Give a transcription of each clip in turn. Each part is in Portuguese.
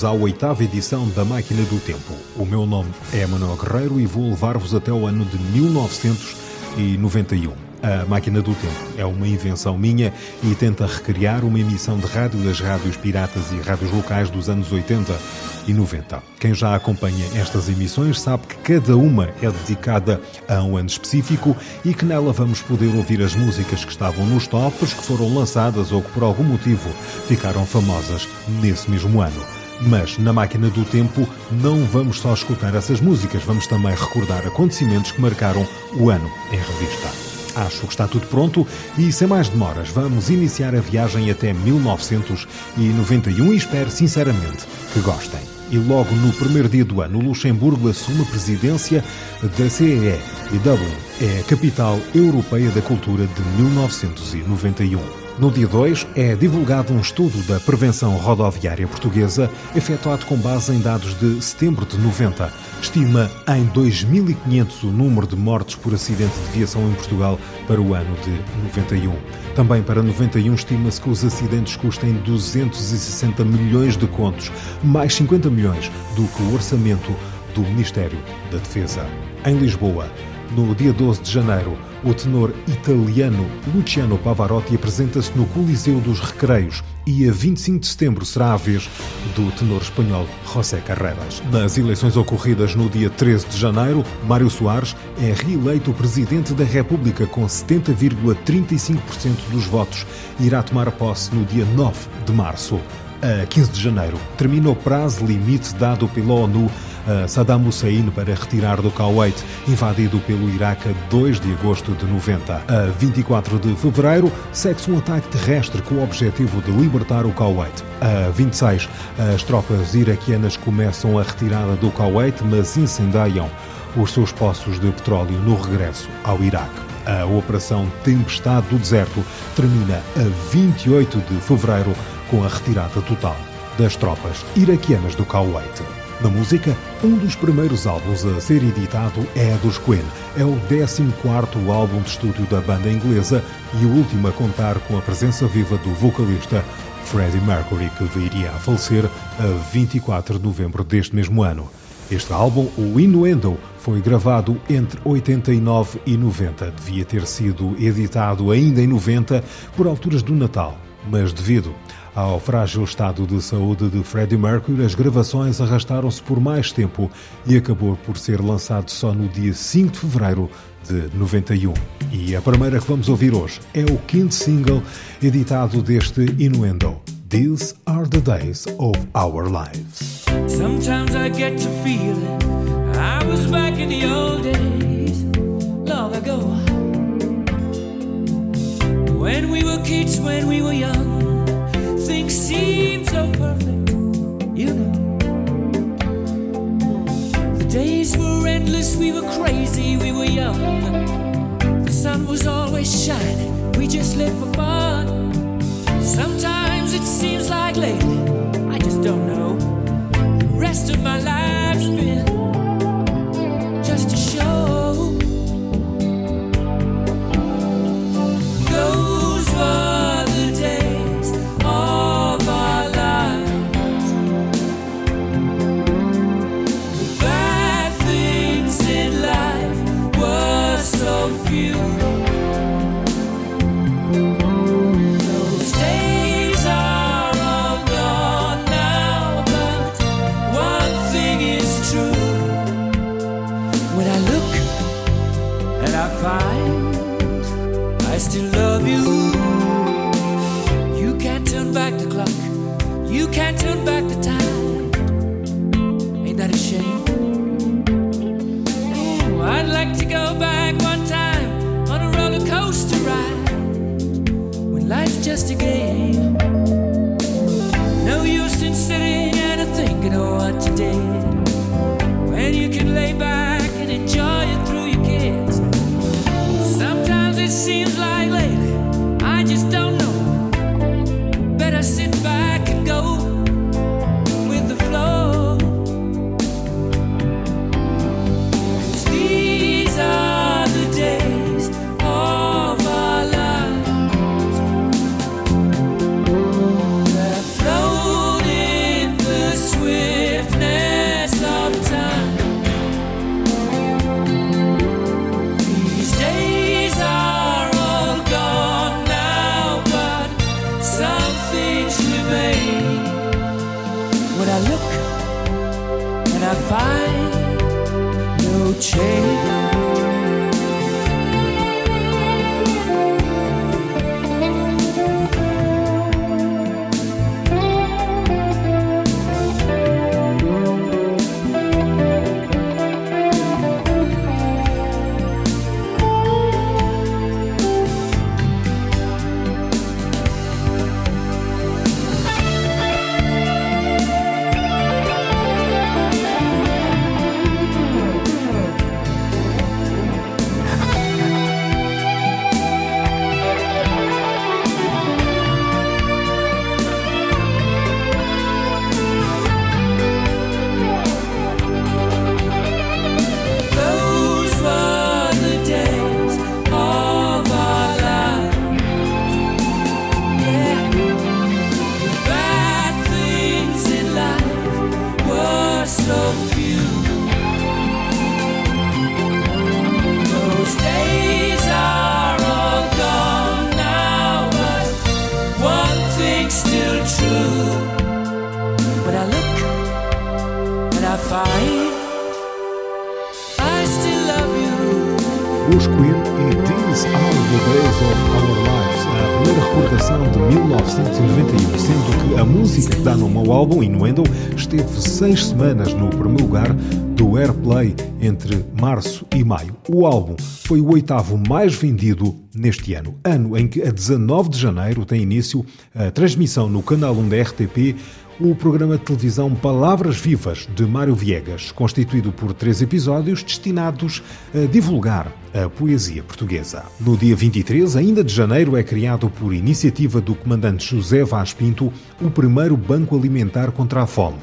bem-vindos à oitava edição da Máquina do Tempo. O meu nome é Manuel Guerreiro e vou levar-vos até o ano de 1991. A Máquina do Tempo é uma invenção minha e tenta recriar uma emissão de rádio das rádios piratas e rádios locais dos anos 80 e 90. Quem já acompanha estas emissões sabe que cada uma é dedicada a um ano específico e que nela vamos poder ouvir as músicas que estavam nos tops, que foram lançadas ou que por algum motivo ficaram famosas nesse mesmo ano. Mas na máquina do tempo não vamos só escutar essas músicas, vamos também recordar acontecimentos que marcaram o ano em revista. Acho que está tudo pronto e, sem mais demoras, vamos iniciar a viagem até 1991 e espero sinceramente que gostem. E logo no primeiro dia do ano, Luxemburgo assume a presidência da CEE e Dublin é a capital europeia da cultura de 1991. No dia 2 é divulgado um estudo da prevenção rodoviária portuguesa, efetuado com base em dados de setembro de 90. Estima em 2.500 o número de mortes por acidente de viação em Portugal para o ano de 91. Também para 91 estima-se que os acidentes custem 260 milhões de contos, mais 50 milhões do que o orçamento do Ministério da Defesa. Em Lisboa, no dia 12 de janeiro, o tenor italiano Luciano Pavarotti apresenta-se no Coliseu dos Recreios e a 25 de setembro será a vez do tenor espanhol José Carreras. Nas eleições ocorridas no dia 13 de janeiro, Mário Soares é reeleito presidente da República com 70,35% dos votos e irá tomar posse no dia 9 de março. A 15 de janeiro termina o prazo limite dado pela ONU a Saddam Hussein para retirar do Kuwait, invadido pelo Iraque a 2 de agosto de 90. A 24 de fevereiro, segue-se um ataque terrestre com o objetivo de libertar o Kuwait. A 26, as tropas iraquianas começam a retirada do Kuwait, mas incendiam os seus poços de petróleo no regresso ao Iraque. A Operação Tempestade do Deserto termina a 28 de fevereiro com a retirada total das tropas iraquianas do Kuwait. Na música, um dos primeiros álbuns a ser editado é dos Queen. É o 14º álbum de estúdio da banda inglesa e o último a contar com a presença viva do vocalista Freddie Mercury, que viria a falecer a 24 de novembro deste mesmo ano. Este álbum, o Innuendo, foi gravado entre 89 e 90. Devia ter sido editado ainda em 90, por alturas do Natal, mas devido ao frágil estado de saúde de Freddie Mercury, as gravações arrastaram-se por mais tempo e acabou por ser lançado só no dia 5 de fevereiro de 91. E a primeira que vamos ouvir hoje é o quinto single editado deste Innuendo. These are the days of our lives. Sometimes I get to I was back in the old days, long ago. When we were kids, when we were young, things seemed so perfect, you know. The days were endless, we were crazy, we were young. The sun was always shining, we just lived for fun. Sometimes it seems like lately, I just don't know. The rest of my life's been álbum, Innuendo, esteve seis semanas no primeiro lugar do Airplay entre março e maio. O álbum foi o oitavo mais vendido neste ano, ano em que a 19 de janeiro tem início a transmissão no canal 1 da RTP o programa de televisão Palavras Vivas de Mário Viegas, constituído por três episódios destinados a divulgar a poesia portuguesa. No dia 23, ainda de janeiro, é criado por iniciativa do comandante José Vaz Pinto o primeiro Banco Alimentar contra a Fome.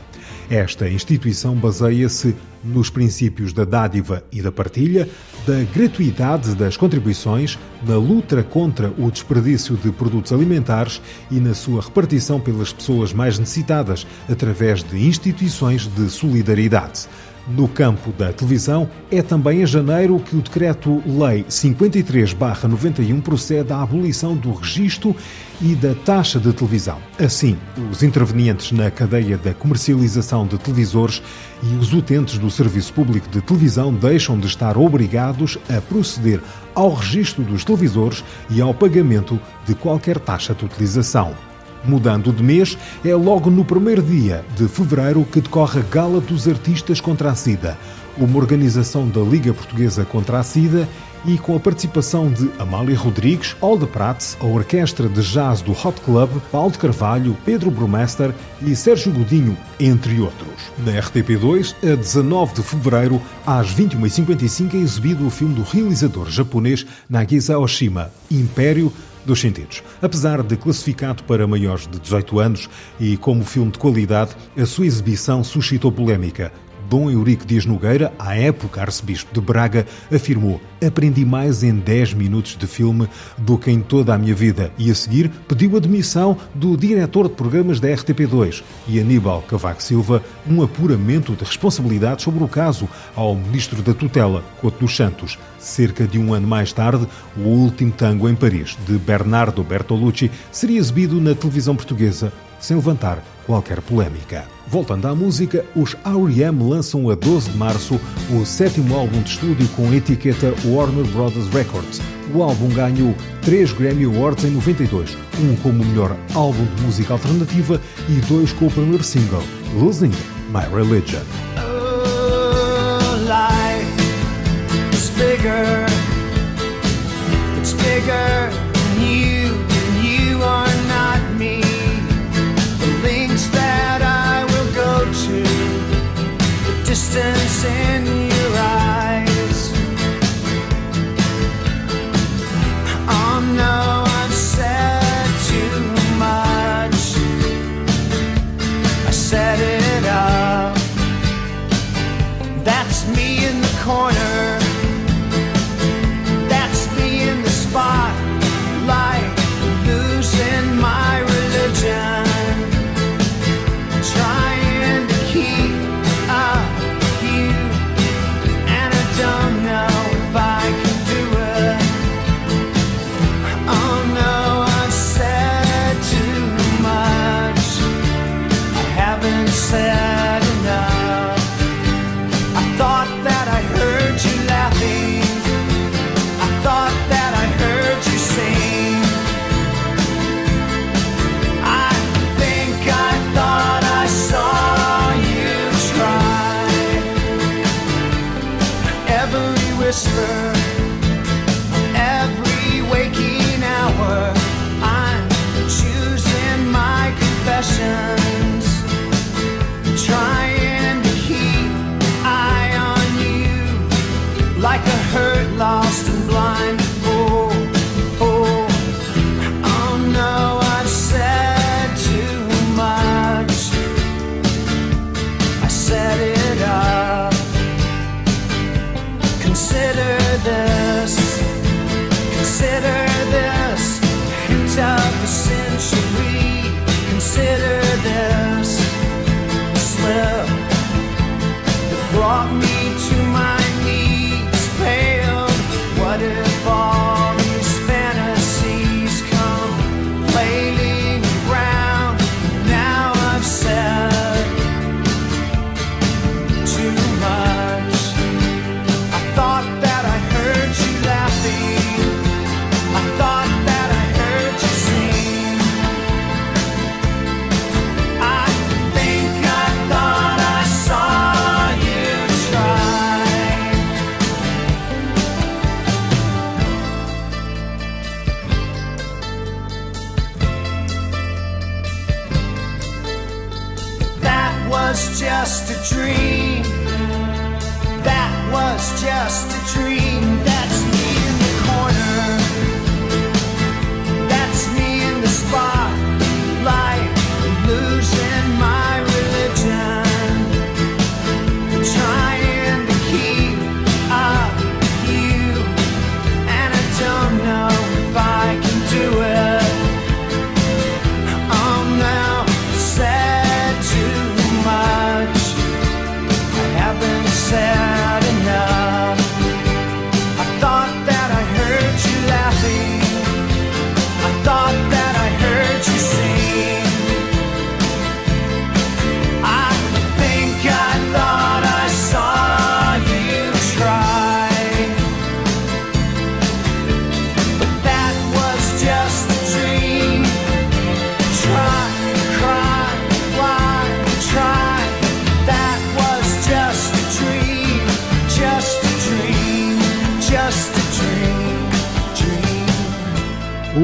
Esta instituição baseia-se nos princípios da dádiva e da partilha, da gratuidade das contribuições, na luta contra o desperdício de produtos alimentares e na sua repartição pelas pessoas mais necessitadas através de instituições de solidariedade. No campo da televisão, é também em janeiro que o Decreto-Lei 53-91 procede à abolição do registro e da taxa de televisão. Assim, os intervenientes na cadeia da comercialização de televisores e os utentes do serviço público de televisão deixam de estar obrigados a proceder ao registro dos televisores e ao pagamento de qualquer taxa de utilização. Mudando de mês, é logo no primeiro dia de fevereiro que decorre a Gala dos Artistas contra a SIDA, uma organização da Liga Portuguesa contra a SIDA e com a participação de Amália Rodrigues, Alda Prats, a Orquestra de Jazz do Hot Club, Paulo de Carvalho, Pedro Brumester e Sérgio Godinho, entre outros. Na RTP2, a 19 de fevereiro, às 21h55, é exibido o filme do realizador japonês Nagisa Oshima, Império dos sentidos. Apesar de classificado para maiores de 18 anos e como filme de qualidade, a sua exibição suscitou polémica. Dom Eurico Dias Nogueira, à época arcebispo de Braga, afirmou: Aprendi mais em 10 minutos de filme do que em toda a minha vida. E a seguir pediu a demissão do diretor de programas da RTP2 e Aníbal Cavaco Silva um apuramento de responsabilidade sobre o caso ao ministro da tutela, Couto dos Santos. Cerca de um ano mais tarde, o último tango em Paris, de Bernardo Bertolucci, seria exibido na televisão portuguesa sem levantar qualquer polémica. Voltando à música, os R.E.M. lançam a 12 de março o sétimo álbum de estúdio com a etiqueta Warner Brothers Records. O álbum ganhou 3 Grammy Awards em 92, um como melhor álbum de música alternativa e dois com o primeiro single, Losing My Religion. Oh, distance in your eyes. Oh no,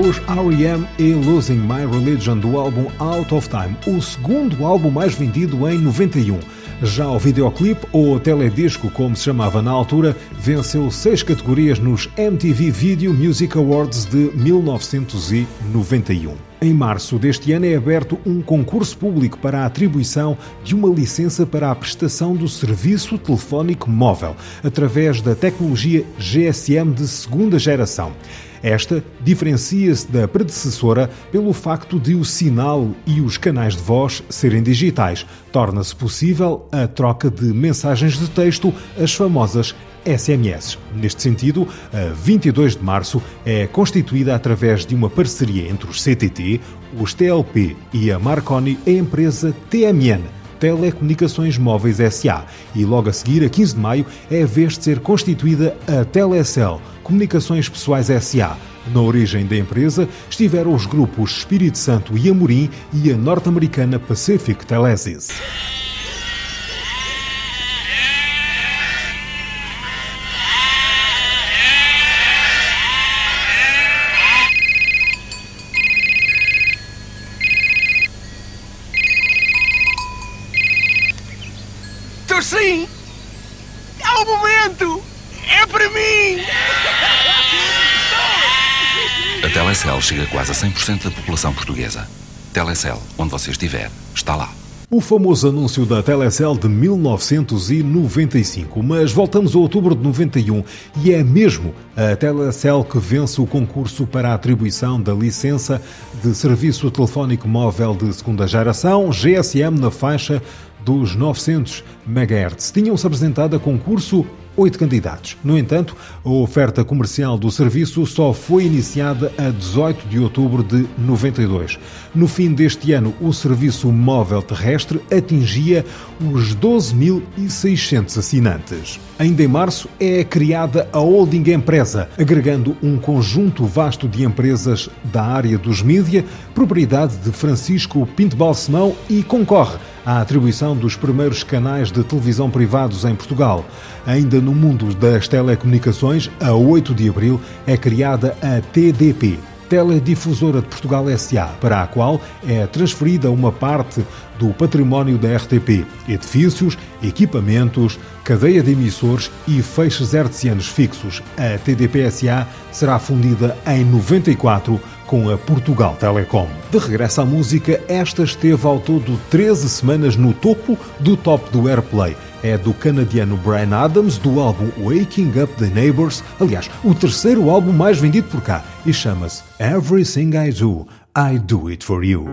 Os R.E.M. e Losing My Religion do álbum Out of Time, o segundo álbum mais vendido em 91. Já o videoclipe, ou teledisco como se chamava na altura, venceu seis categorias nos MTV Video Music Awards de 1991. Em março deste ano é aberto um concurso público para a atribuição de uma licença para a prestação do serviço telefónico móvel, através da tecnologia GSM de segunda geração. Esta diferencia-se da predecessora pelo facto de o sinal e os canais de voz serem digitais. Torna-se possível a troca de mensagens de texto, as famosas SMS. Neste sentido, a 22 de março é constituída através de uma parceria entre os CTT, os TLP e a Marconi, a empresa TMN. Telecomunicações Móveis SA e logo a seguir, a 15 de maio, é a vez de ser constituída a Telecel Comunicações Pessoais SA. Na origem da empresa estiveram os grupos Espírito Santo e Amorim e a norte-americana Pacific Telesis. Chega quase a 100% da população portuguesa. Telecel, onde você estiver, está lá. O famoso anúncio da Telecel de 1995, mas voltamos a outubro de 91 e é mesmo a Telecel que vence o concurso para a atribuição da licença de serviço telefónico móvel de segunda geração, GSM na faixa dos 900 MHz. Tinham-se apresentado a concurso oito candidatos. No entanto, a oferta comercial do serviço só foi iniciada a 18 de outubro de 92. No fim deste ano, o serviço móvel terrestre atingia os 12.600 assinantes. Ainda em março é criada a holding empresa, agregando um conjunto vasto de empresas da área dos mídia, propriedade de Francisco Pinto Balsemão e concorre à atribuição dos primeiros canais de televisão privados em Portugal. Ainda no mundo das telecomunicações, a 8 de abril é criada a TDP, Teledifusora de Portugal SA, para a qual é transferida uma parte do património da RTP, edifícios, equipamentos, cadeia de emissores e feixes hertzianos fixos. A TDP SA será fundida em 94 com a Portugal Telecom. De regresso à música, esta esteve ao todo 13 semanas no topo do top do Airplay. É do canadiano Brian Adams, do álbum Waking Up the Neighbors, aliás, o terceiro álbum mais vendido por cá, e chama-se Everything I Do, I Do It For You.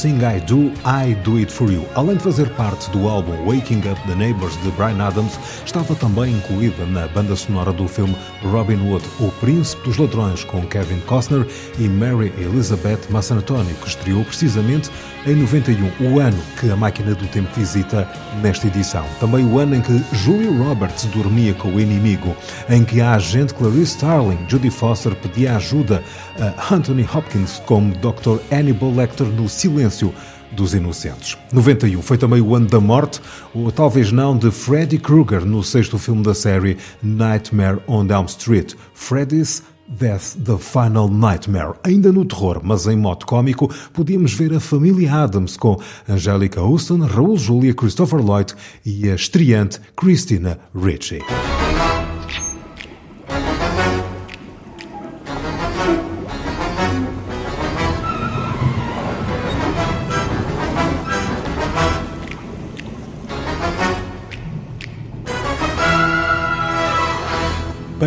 Everything I Do, I Do It For You. Além de fazer parte do álbum Waking Up the Neighbors de Brian Adams, estava também incluída na banda sonora do filme Robin Hood, O Príncipe dos Ladrões, com Kevin Costner e Mary Elizabeth Massanatoni, que estreou precisamente em 91, o ano que a máquina do tempo visita nesta edição. Também o ano em que Julia Roberts dormia com o inimigo, em que a agente Clarice Starling, Judy Foster, pedia ajuda a Anthony Hopkins como Dr. Hannibal Lecter no Silêncio dos Inocentes. 91 foi também o ano da morte, ou talvez não, de Freddy Krueger no sexto filme da série Nightmare on Elm Street. Freddy's Death, The Final Nightmare. Ainda no terror, mas em modo cómico, podíamos ver a família Adams com Angelica Houston, Raul Julia, Christopher Lloyd e a estreante Christina Ricci.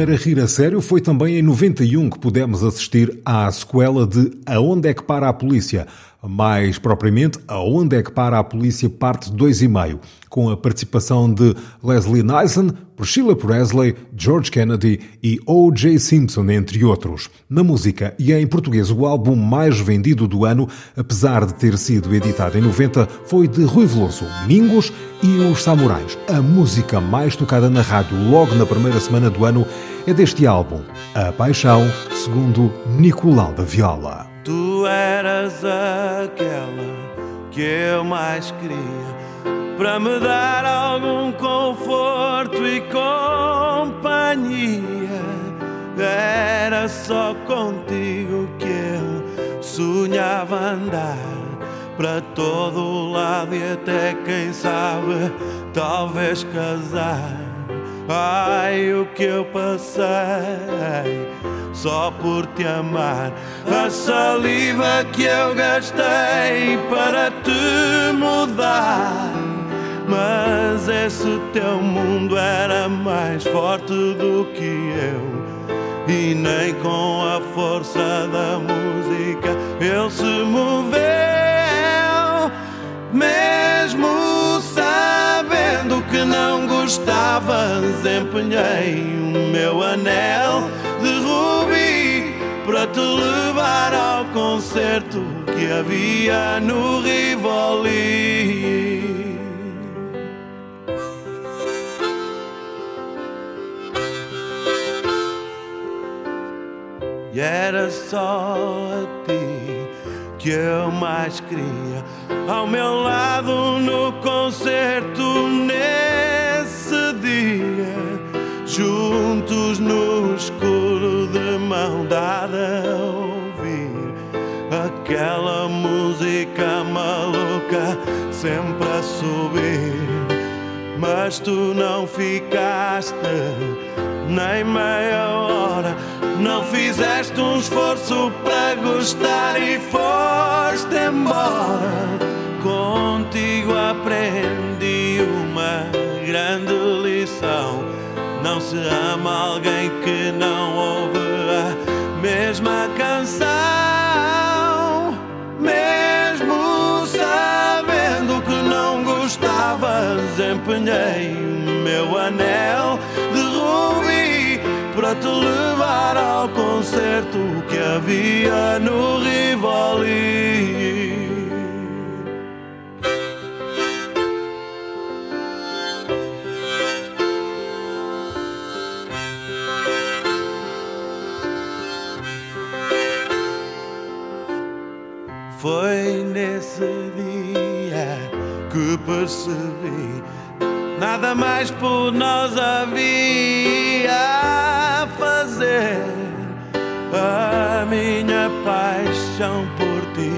Para rir a sério, foi também em 91 que pudemos assistir à sequela de Aonde é que para a polícia? Mais propriamente, Aonde é que para a polícia parte 2,5, com a participação de Leslie Nielsen, Priscilla Presley, George Kennedy e O.J. Simpson, entre outros. Na música e em português, o álbum mais vendido do ano, apesar de ter sido editado em 90, foi de Rui Veloso, Mingos e os Samurais. A música mais tocada na rádio logo na primeira semana do ano é deste álbum, A Paixão, segundo Nicolau da Viola. Tu eras aquela que eu mais queria para me dar algum conforto e companhia. Era só contigo que eu sonhava andar para todo lado e até quem sabe, talvez casar. Ai, o que eu passei só por te amar. A saliva que eu gastei para te mudar. Mas esse teu mundo era mais forte do que eu. E nem com a força da música ele se moveu. Mesmo não gostavas, empenhei o meu anel de rubi para te levar ao concerto que havia no Rivoli. E era só a ti que eu mais queria ao meu lado no concerto nesse dia, juntos no escuro de mão dada a ouvir aquela música maluca sempre a subir. Mas tu não ficaste nem meia hora. Não fizeste um esforço para gostar e foste embora. Contigo aprendi uma grande lição. Não se ama alguém que não ouve a mesma canção. Mesmo sabendo que não gostavas, empenhei o meu anel de rubi para te levar ao concerto que havia no Rivoli. Foi nesse dia que percebi nada mais por nós havia a fazer. A minha paixão por ti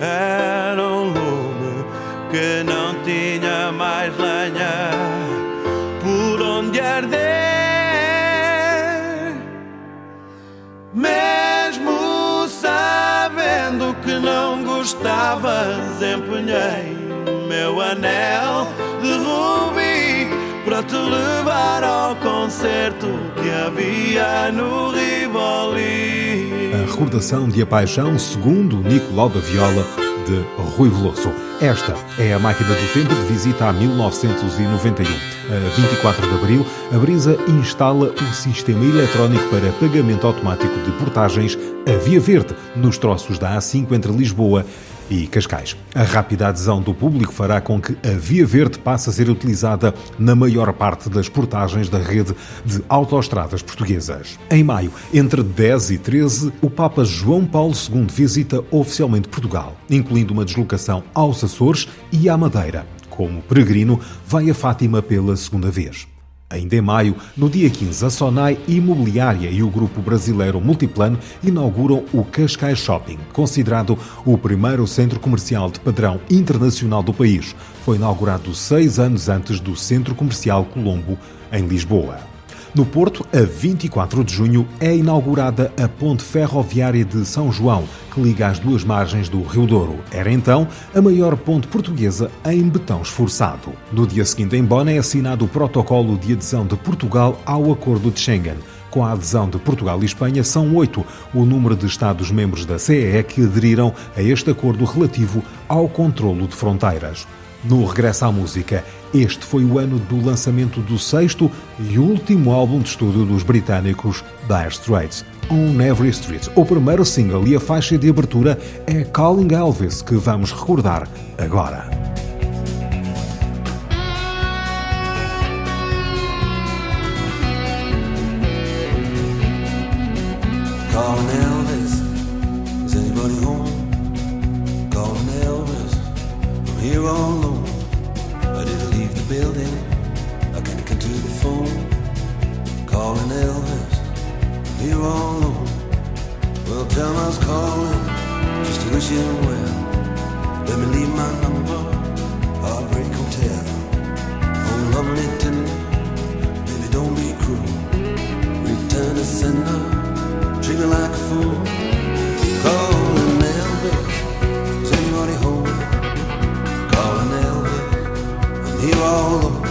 era um lume que não tinha mais lenha empenhei o meu anel de rubi para te levar ao concerto que havia no Rivoli. A recordação de A Paixão, segundo Nicolau da Viola, de Rui Veloso. Esta é a máquina do tempo de visita a 1991. A 24 de abril, a Brisa instala o sistema eletrónico para pagamento automático de portagens a Via Verde nos troços da A5 entre Lisboa e Cascais. A rápida adesão do público fará com que a Via Verde passe a ser utilizada na maior parte das portagens da rede de autoestradas portuguesas. Em maio, entre 10 e 13, o Papa João Paulo II visita oficialmente Portugal, incluindo uma deslocação aos Açores e à Madeira. Como peregrino, vai a Fátima pela segunda vez. Ainda em maio, no dia 15, a Sonai Imobiliária e o grupo brasileiro Multiplano inauguram o Cascais Shopping, considerado o primeiro centro comercial de padrão internacional do país. Foi inaugurado seis anos antes do Centro Comercial Colombo, em Lisboa. No Porto, a 24 de junho, é inaugurada a ponte ferroviária de São João, que liga as duas margens do Rio Douro. Era então a maior ponte portuguesa em betão esforçado. No dia seguinte, em Bonn, é assinado o protocolo de adesão de Portugal ao Acordo de Schengen. Com a adesão de Portugal e Espanha, são oito o número de Estados-membros da CEE que aderiram a este acordo relativo ao controlo de fronteiras. No regresso à música, este foi o ano do lançamento do sexto e último álbum de estúdio dos britânicos Dire Straits, On Every Street. O primeiro single e a faixa de abertura é Calling Elvis, que vamos recordar agora. Calling Elvis, is anybody home? Calling Elvis, I'm here was calling, just to wish him well. Let me leave my number, Heartbreak Hotel. Oh, lovely tender, baby, don't be cruel. Return to sender treat me like a fool. Calling Elvis, is anybody home? Calling Elvis, I'm here all alone.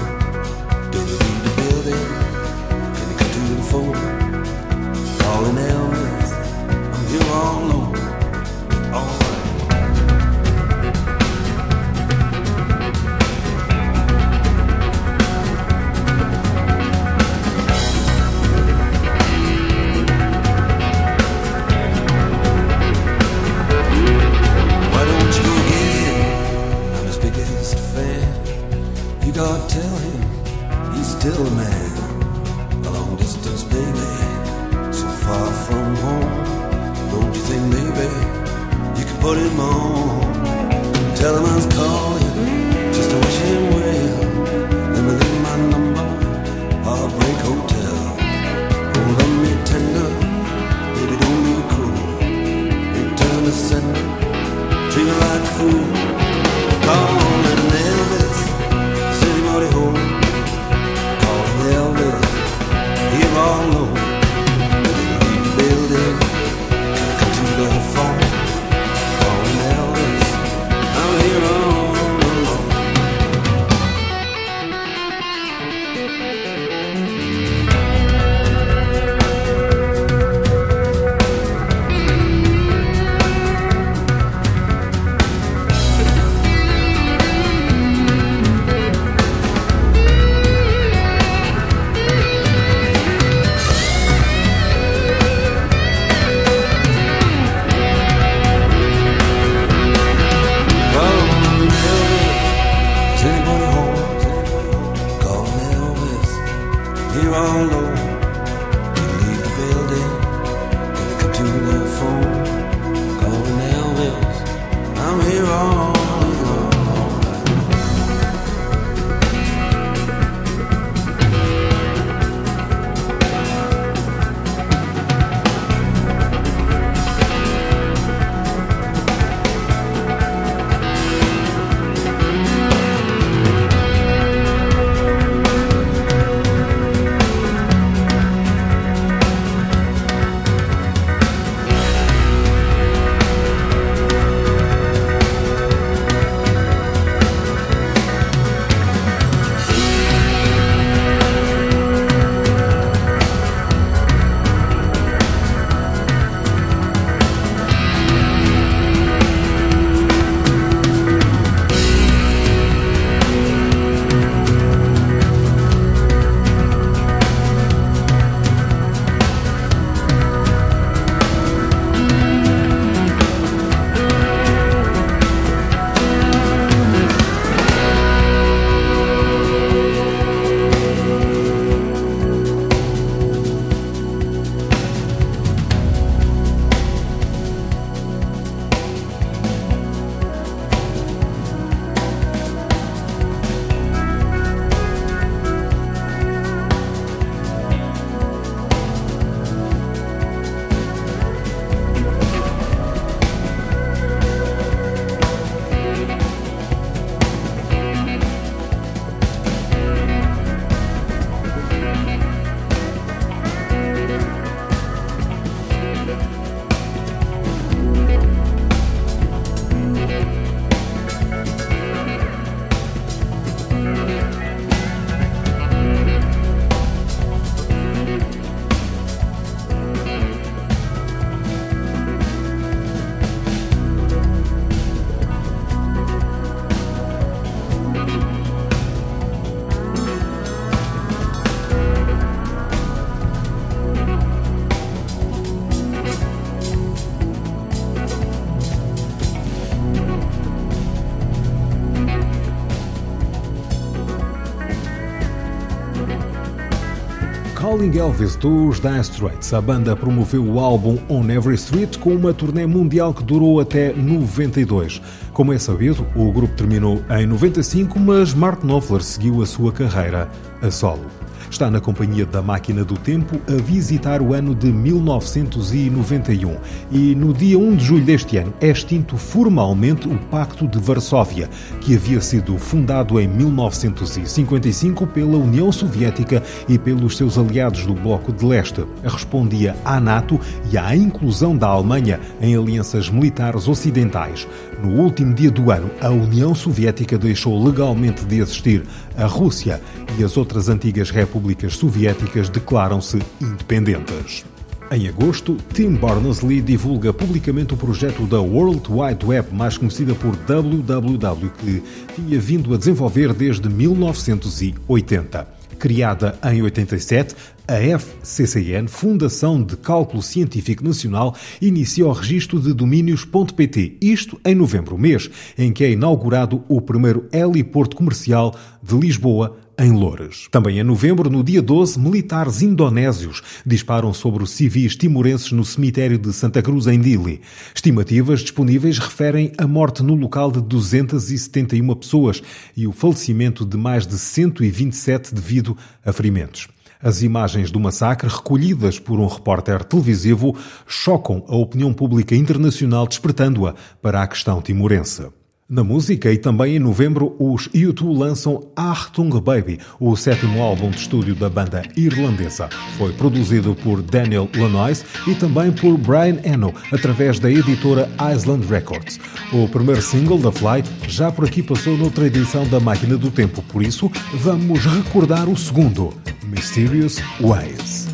Calling Elvis dos Dire Straits. A banda promoveu o álbum On Every Street com uma turnê mundial que durou até 92. Como é sabido, o grupo terminou em 95, mas Mark Knopfler seguiu a sua carreira a solo está na companhia da máquina do tempo a visitar o ano de 1991 e no dia 1 de julho deste ano é extinto formalmente o Pacto de Varsóvia, que havia sido fundado em 1955 pela União Soviética e pelos seus aliados do Bloco de Leste. Respondia à NATO e à inclusão da Alemanha em alianças militares ocidentais. No último dia do ano, a União Soviética deixou legalmente de existir. A Rússia e as outras antigas repúblicas soviéticas declaram-se independentes. Em agosto, Tim Berners-Lee divulga publicamente o projeto da World Wide Web, mais conhecida por WWW, que tinha vindo a desenvolver desde 1980. Criada em 87, a FCCN, Fundação de Cálculo Científico Nacional, inicia o registro de domínios.pt, isto em novembro, mês em que é inaugurado o primeiro heliporto comercial de Lisboa, em Loures. Também em novembro, no dia 12, militares indonésios disparam sobre civis timorenses no cemitério de Santa Cruz, em Dili. Estimativas disponíveis referem a morte no local de 271 pessoas e o falecimento de mais de 127 devido a ferimentos. As imagens do massacre, recolhidas por um repórter televisivo, chocam a opinião pública internacional, despertando-a para a questão timorense. Na música e também em novembro, os U2 lançam Achtung Baby, o sétimo álbum de estúdio da banda irlandesa. Foi produzido por Daniel Lanois e também por Brian Eno, através da editora Island Records. O primeiro single da Fly já por aqui passou noutra edição da Máquina do Tempo, por isso vamos recordar o segundo, Mysterious Ways.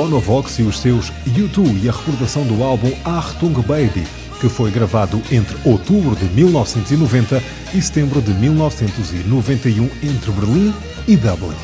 Bonovox e os seus U2 e a recordação do álbum Achtung Baby, que foi gravado entre outubro de 1990 e setembro de 1991 entre Berlim e Dublin.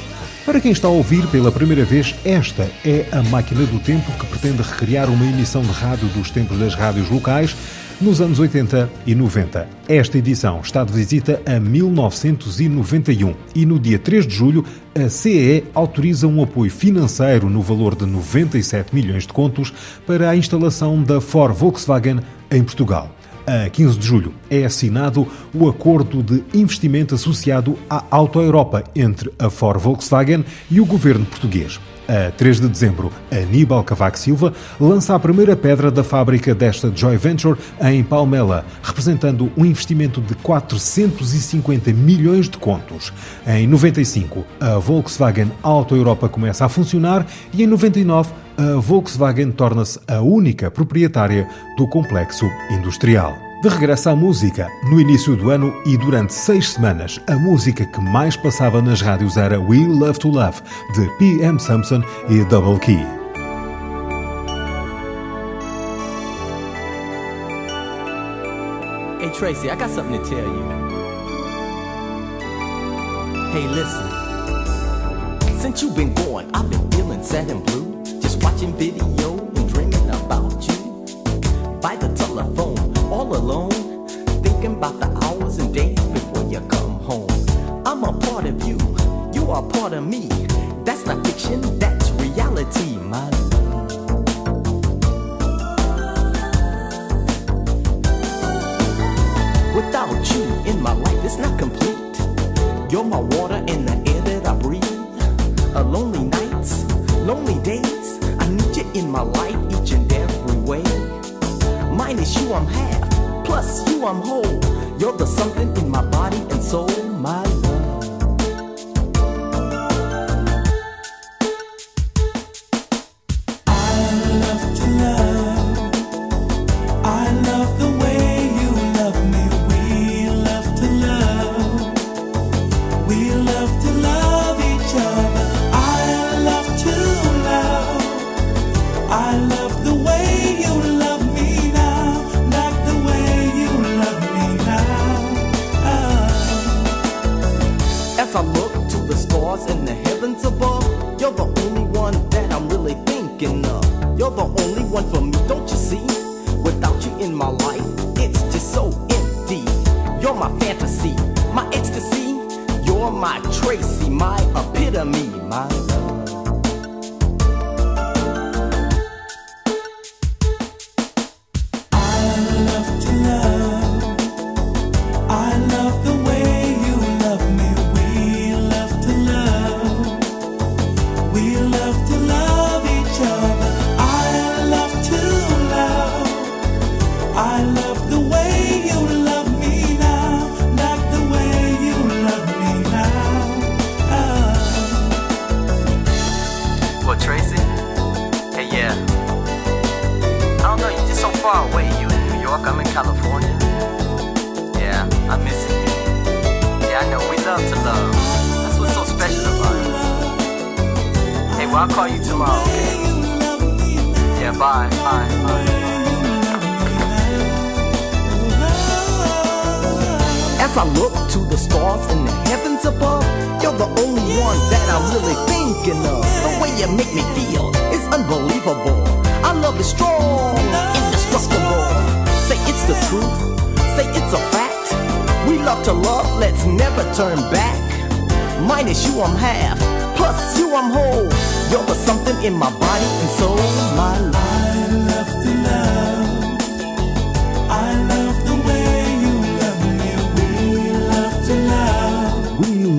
Para quem está a ouvir pela primeira vez, esta é a máquina do tempo que pretende recriar uma emissão de rádio dos tempos das rádios locais nos anos 80 e 90. Esta edição está de visita a 1991 e no dia 3 de julho a CE autoriza um apoio financeiro no valor de 97 milhões de contos para a instalação da Ford Volkswagen em Portugal. A 15 de julho é assinado o acordo de investimento associado à Auto Europa entre a Ford Volkswagen e o governo português. A 3 de dezembro, Aníbal Cavaco Silva lança a primeira pedra da fábrica desta joint venture em Palmela, representando um investimento de 450 milhões de contos. Em 95, a Volkswagen Auto Europa começa a funcionar e em 99, a Volkswagen torna-se a única proprietária do complexo industrial. De regresso à música, no início do ano e durante seis semanas, a música que mais passava nas rádios era We Love to Love, de P.M. Sampson e Double Key. Hey Tracy, I got something to tell you. Hey, listen. Since you've been gone, I've been feeling sad and blue. Just watching video and dreaming about you. By the telephone, all alone, thinking about the hours and days before you come home. I'm a part of you, you are part of me. That's not fiction, that's reality, my love. Without you in my life, it's not complete. You're my water and the air that I breathe. A lonely nights, lonely days. I need you in my life each and every way. Minus you, I'm half. Plus you, I'm whole. You're the something in my body and soul, my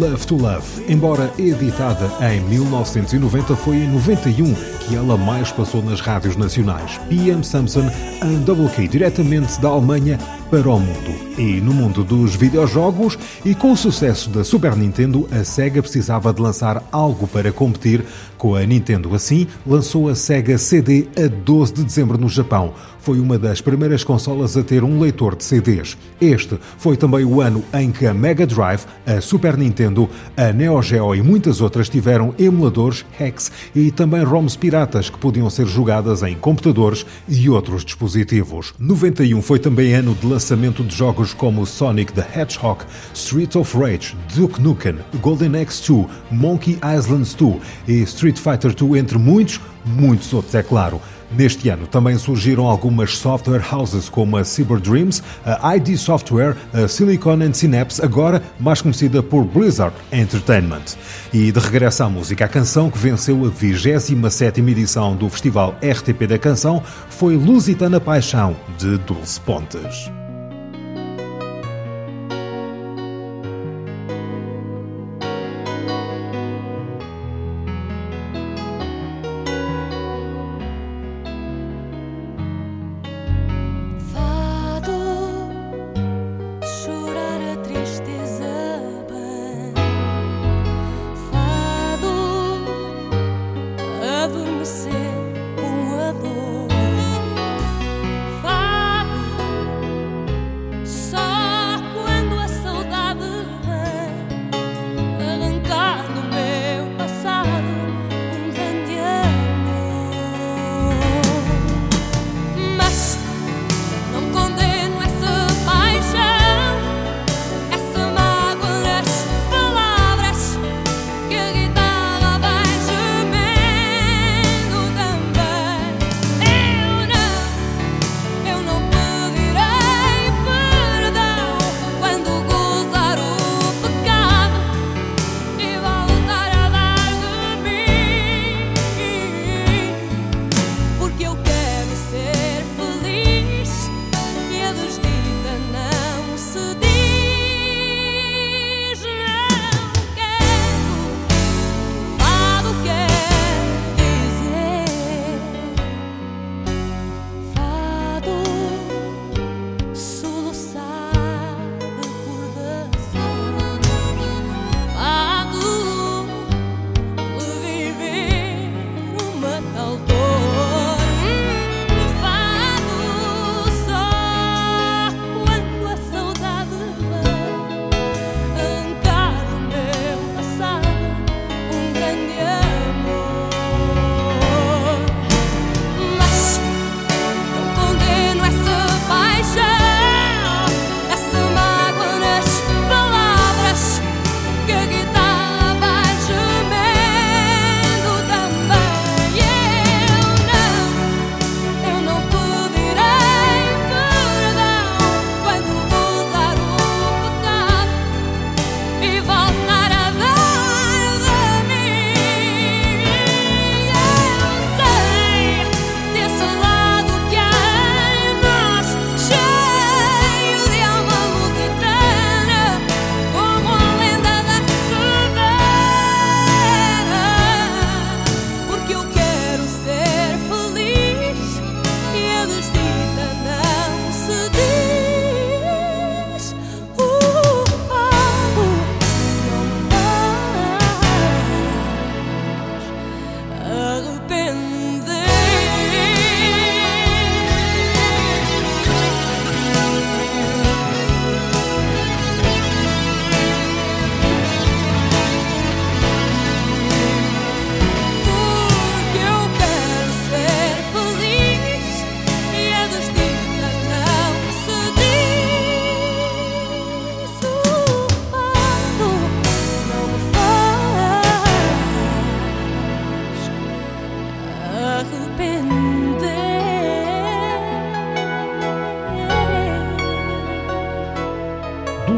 love. To Love. Embora editada em 1990, foi em 91 que ela mais passou nas rádios nacionais. PM Samson and Double K, diretamente da Alemanha, para o mundo. E no mundo dos videojogos e com o sucesso da Super Nintendo, a Sega precisava de lançar algo para competir com a Nintendo. Assim, lançou a Sega CD a 12 de dezembro no Japão. Foi uma das primeiras consolas a ter um leitor de CDs. Este foi também o ano em que a Mega Drive, a Super Nintendo, a Neo Geo e muitas outras tiveram emuladores, hacks e também ROMs piratas que podiam ser jogadas em computadores e outros dispositivos. 91 foi também ano de lançamento de jogos como Sonic the Hedgehog, Street of Rage, Duke Nukem, Golden Axe 2, Monkey Islands 2 e Street Fighter 2, entre muitos, muitos outros, é claro. Neste ano também surgiram algumas software houses como a Cyber Dreams, a ID Software, a Silicon and Synapse, agora mais conhecida por Blizzard Entertainment. E de regresso à música, a canção que venceu a 27ª edição do Festival RTP da Canção foi Lusitana Paixão, de Dulce Pontes.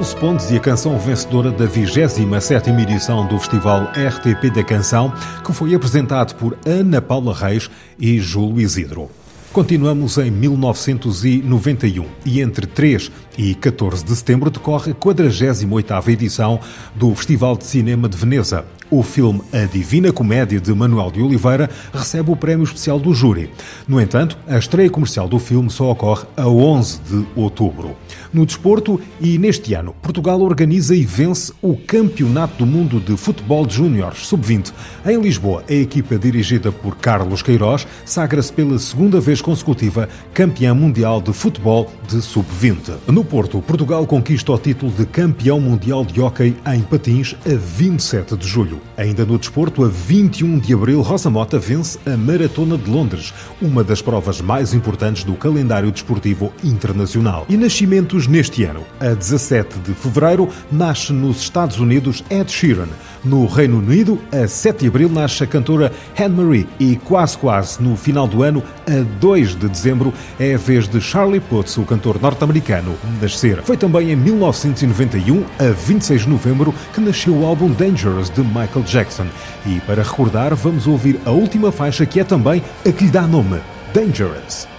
Dulce Pontes e a canção vencedora da 27ª edição do Festival RTP da Canção, que foi apresentado por Ana Paula Reis e Júlio Isidro. Continuamos em 1991 e entre 3 e 14 de setembro decorre a 48ª edição do Festival de Cinema de Veneza. O filme A Divina Comédia de Manuel de Oliveira recebe o prémio especial do júri. No entanto, a estreia comercial do filme só ocorre a 11 de outubro. No desporto, e neste ano, Portugal organiza e vence o Campeonato do Mundo de Futebol de Júniores Sub-20. Em Lisboa, a equipa dirigida por Carlos Queiroz sagra-se pela segunda vez consecutiva campeã mundial de futebol de Sub-20. No Porto, Portugal conquista o título de campeão mundial de hóquei em patins a 27 de julho. Ainda no desporto, a 21 de abril, Rosa Mota vence a Maratona de Londres, uma das provas mais importantes do calendário desportivo internacional. E nascimentos neste ano. A 17 de fevereiro, nasce nos Estados Unidos Ed Sheeran. No Reino Unido, a 7 de abril, nasce a cantora Anne-Marie. E quase quase no final do ano, a 2 de dezembro, é a vez de Charlie Puth, o cantor norte-americano, nascer. Foi também em 1991, a 26 de novembro, que nasceu o álbum Dangerous de Michael Jackson. E para recordar, vamos ouvir a última faixa que é também a que lhe dá nome, Dangerous.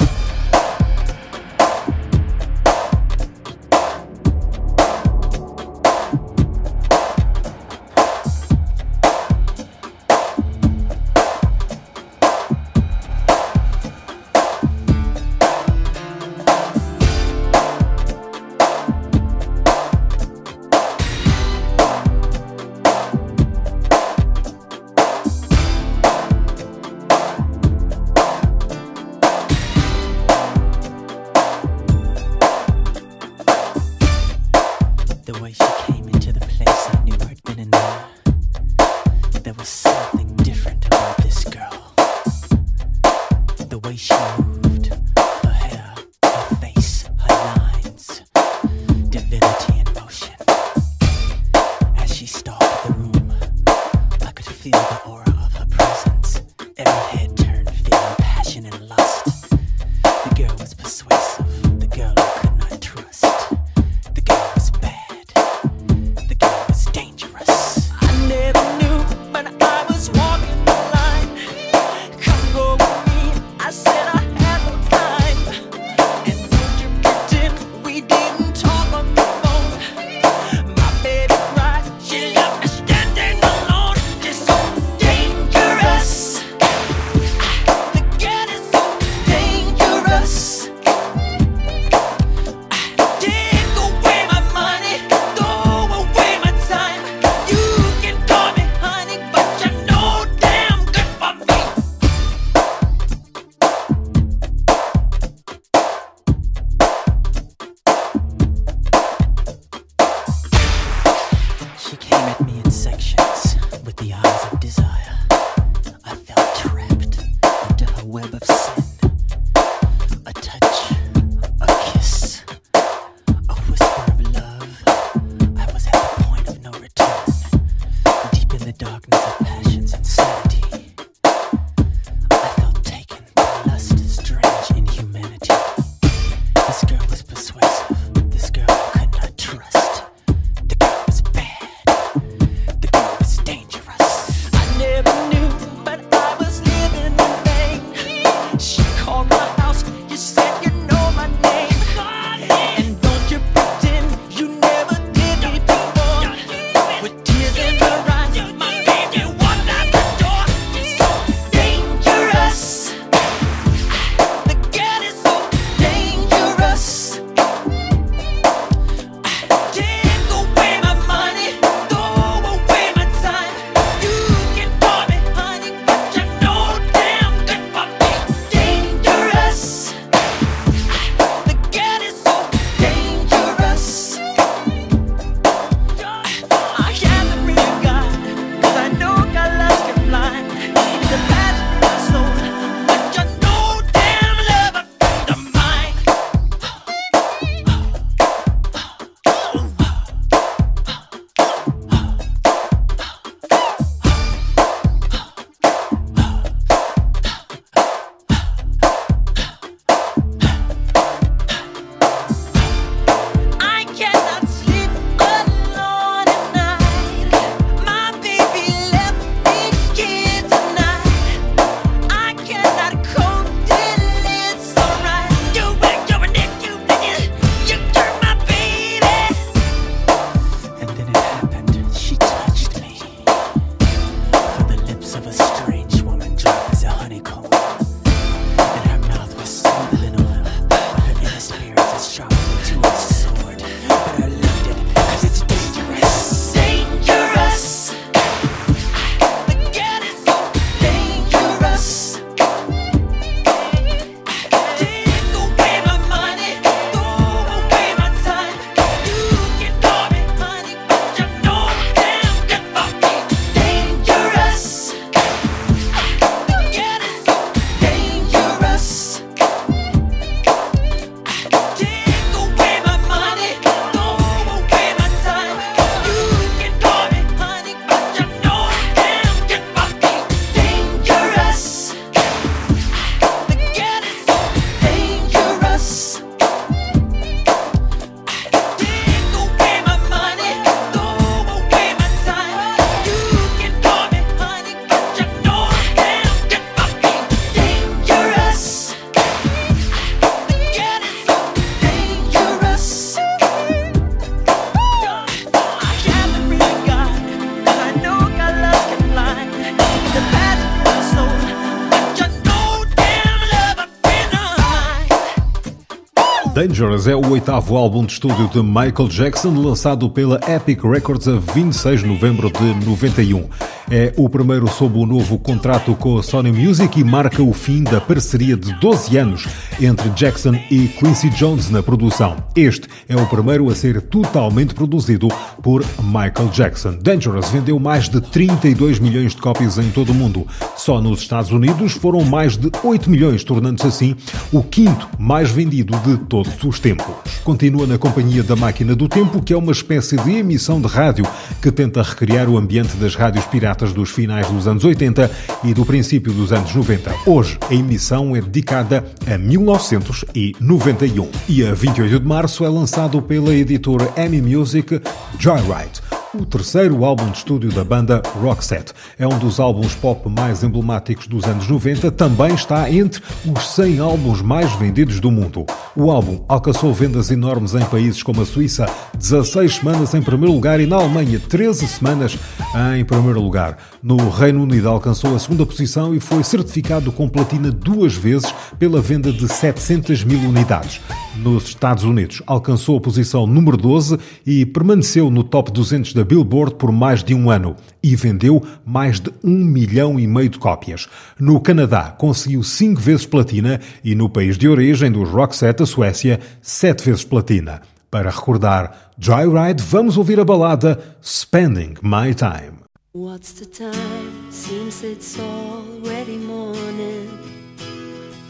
shoot. Dangerous é o oitavo álbum de estúdio de Michael Jackson, lançado pela Epic Records a 26 de novembro de 91. É o primeiro sob o novo contrato com a Sony Music e marca o fim da parceria de 12 anos entre Jackson e Quincy Jones na produção. Este é o primeiro a ser totalmente produzido por Michael Jackson. Dangerous vendeu mais de 32 milhões de cópias em todo o mundo. Só nos Estados Unidos foram mais de 8 milhões, tornando-se assim o quinto mais vendido de todos os tempos. Continua na companhia da Máquina do Tempo, que é uma espécie de emissão de rádio que tenta recriar o ambiente das rádios piratas dos finais dos anos 80 e do princípio dos anos 90. Hoje, a emissão é dedicada a 1991 e a 28 de março é lançado pela editora Amy Music Joyride o terceiro álbum de estúdio da banda Roxette. É um dos álbuns pop mais emblemáticos dos anos 90, também está entre os 100 álbuns mais vendidos do mundo. O álbum alcançou vendas enormes em países como a Suíça, 16 semanas em primeiro lugar e na Alemanha 13 semanas em primeiro lugar. No Reino Unido alcançou a segunda posição e foi certificado com platina duas vezes pela venda de 700 mil unidades. Nos Estados Unidos alcançou a posição número 12 e permaneceu no top 200 da Billboard por mais de um ano e vendeu mais de um milhão e meio de cópias. No Canadá conseguiu cinco vezes platina e no país de origem dos Roxette, a Suécia, sete vezes platina. Para recordar Joyride, vamos ouvir a balada Spending My Time. What's the time? Seems it's already morning.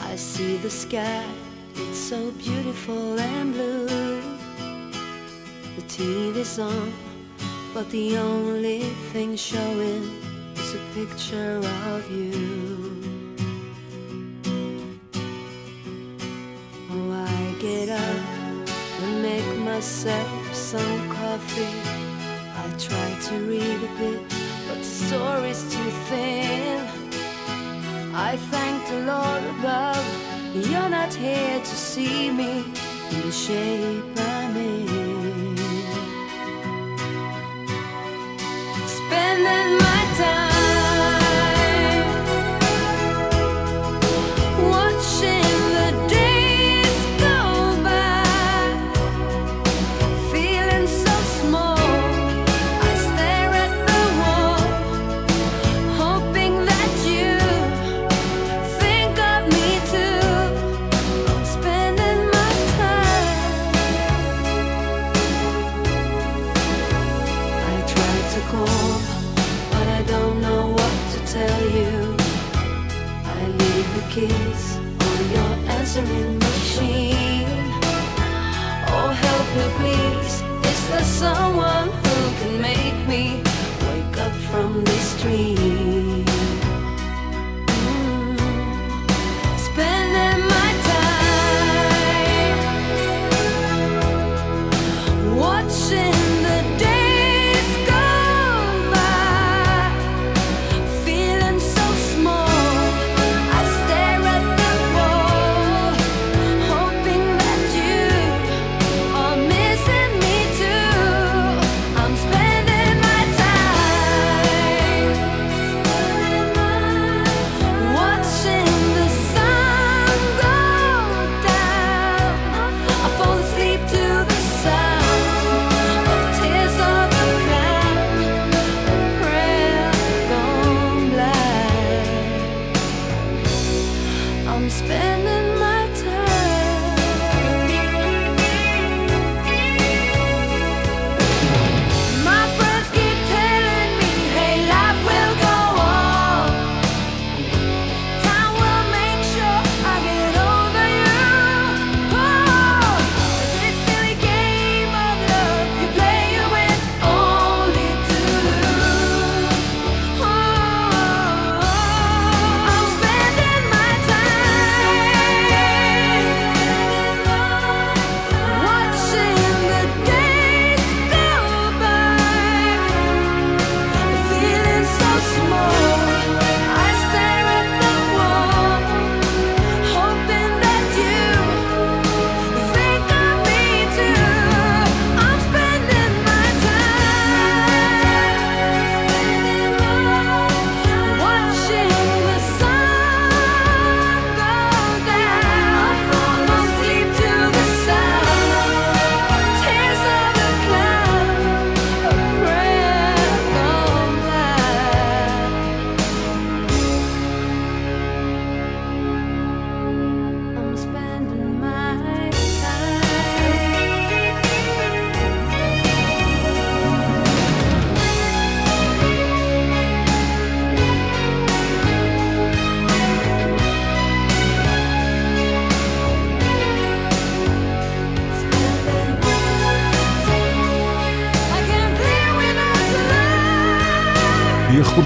I see the sky, it's so beautiful and blue. The TV's on, but the only thing showing is a picture of you. Oh, I get up and make myself some coffee. I try to read a bit, but the story's too thin. I thank the Lord above, you're not here to see me in the shape I'm in. Spending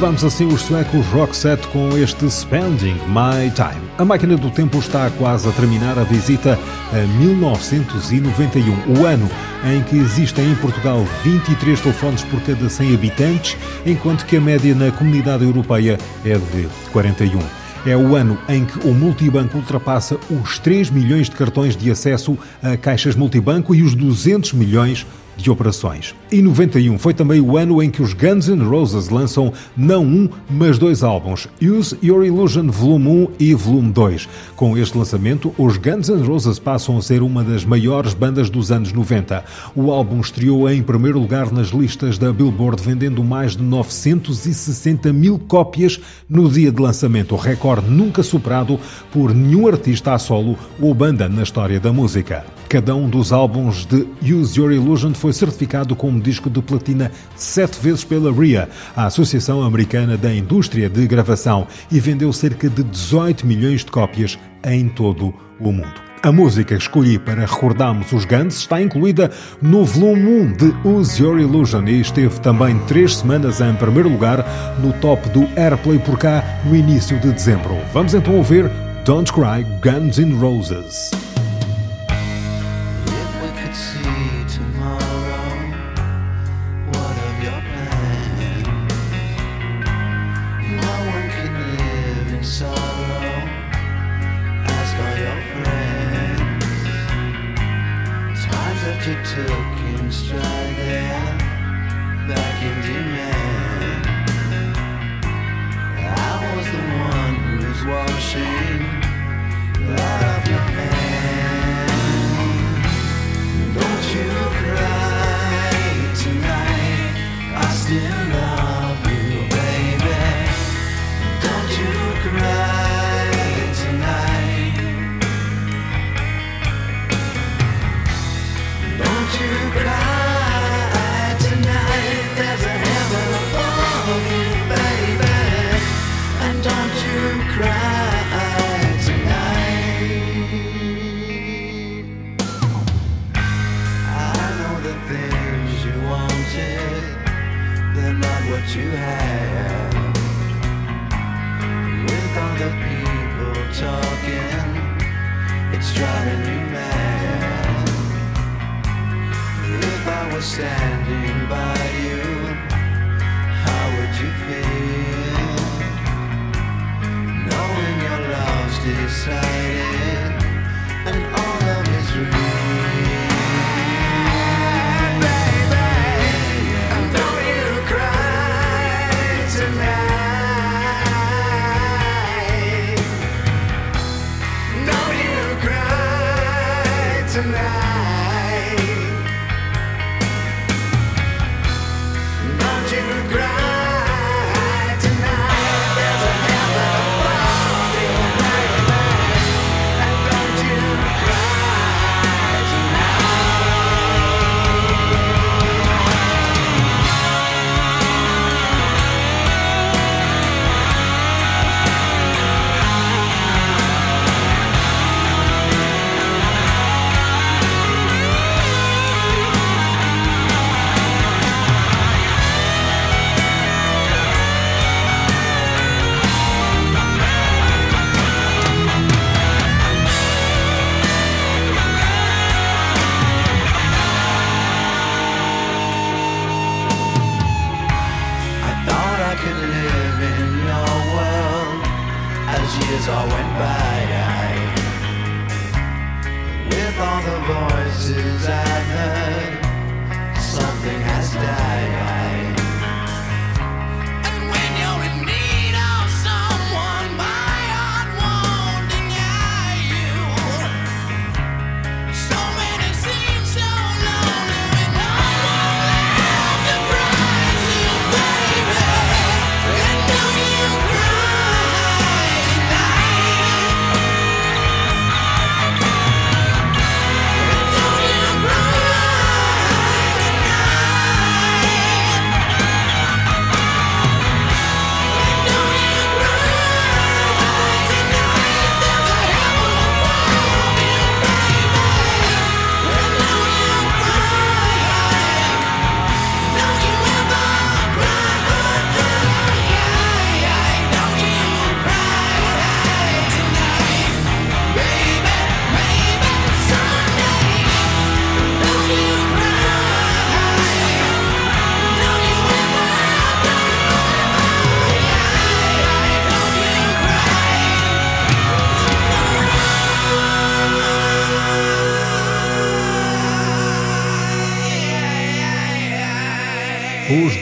recordamos assim os suecos Roxette com este Spending My Time. A máquina do tempo está quase a terminar a visita a 1991, o ano em que existem em Portugal 23 telefones por cada 100 habitantes, enquanto que a média na comunidade europeia é de 41. É o ano em que o multibanco ultrapassa os 3 milhões de cartões de acesso a caixas multibanco e os 200 milhões de operações. E 91 foi também o ano em que os Guns N' Roses lançam não um, mas dois álbuns, Use Your Illusion Volume 1 e Volume 2. Com este lançamento, os Guns N' Roses passam a ser uma das maiores bandas dos anos 90. O álbum estreou em primeiro lugar nas listas da Billboard, vendendo mais de 960 mil cópias no dia de lançamento, recorde nunca superado por nenhum artista a solo ou banda na história da música. Cada um dos álbuns de Use Your Illusion foi certificado como disco de platina sete vezes pela RIA, a Associação Americana da Indústria de Gravação, e vendeu cerca de 18 milhões de cópias em todo o mundo. A música que escolhi para recordarmos os Guns está incluída no volume 1 de Use Your Illusion e esteve também três semanas em primeiro lugar no top do Airplay por cá no início de dezembro. Vamos então ouvir Don't Cry Guns N' Roses.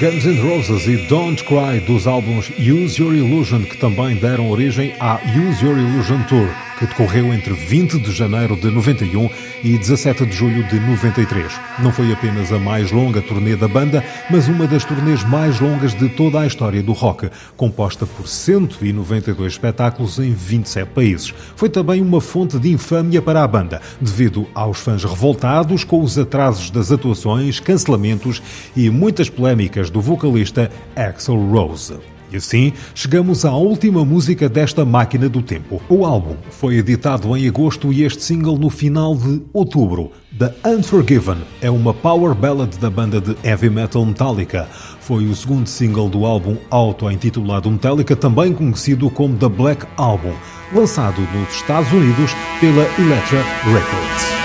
Guns N' Roses e Don't Cry dos álbuns Use Your Illusion, que também deram origem à Use Your Illusion Tour, que decorreu entre 20 de janeiro de 91 e 17 de julho de 93. Não foi apenas a mais longa turnê da banda, mas uma das turnês mais longas de toda a história do rock, composta por 192 espetáculos em 27 países. Foi também uma fonte de infâmia para a banda, devido aos fãs revoltados com os atrasos das atuações, cancelamentos e muitas polémicas do vocalista Axel Rose. E assim, chegamos à última música desta máquina do tempo. O álbum foi editado em agosto e este single no final de outubro. The Unforgiven é uma power ballad da banda de heavy metal Metallica. Foi o segundo single do álbum auto-intitulado Metallica, também conhecido como The Black Album, lançado nos Estados Unidos pela Elektra Records.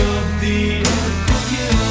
of the end.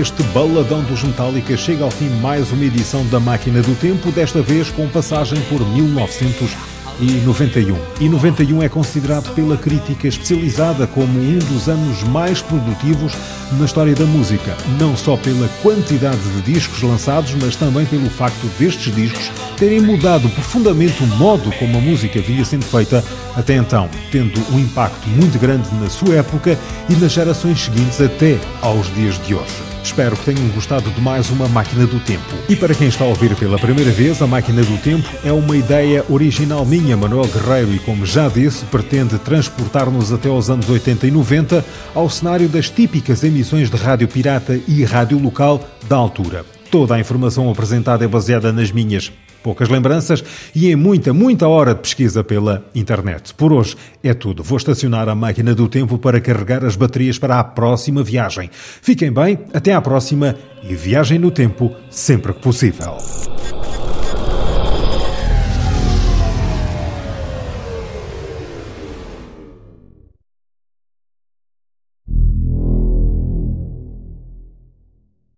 Este baladão dos Metallica chega ao fim mais uma edição da Máquina do Tempo, desta vez com passagem por 1991. E 91 é considerado pela crítica especializada como um dos anos mais produtivos na história da música, não só pela quantidade de discos lançados, mas também pelo facto destes discos terem mudado profundamente o modo como a música vinha sendo feita até então, tendo um impacto muito grande na sua época e nas gerações seguintes até aos dias de hoje. Espero que tenham gostado de mais uma Máquina do Tempo. E para quem está a ouvir pela primeira vez, a Máquina do Tempo é uma ideia original minha, Manuel Guerreiro, e como já disse, pretende transportar-nos até aos anos 80 e 90 ao cenário das típicas emissões de rádio pirata e rádio local da altura. Toda a informação apresentada é baseada nas minhas poucas lembranças e em muita, muita hora de pesquisa pela internet. Por hoje é tudo. Vou estacionar a máquina do tempo para carregar as baterias para a próxima viagem. Fiquem bem, até à próxima e viagem no tempo sempre que possível.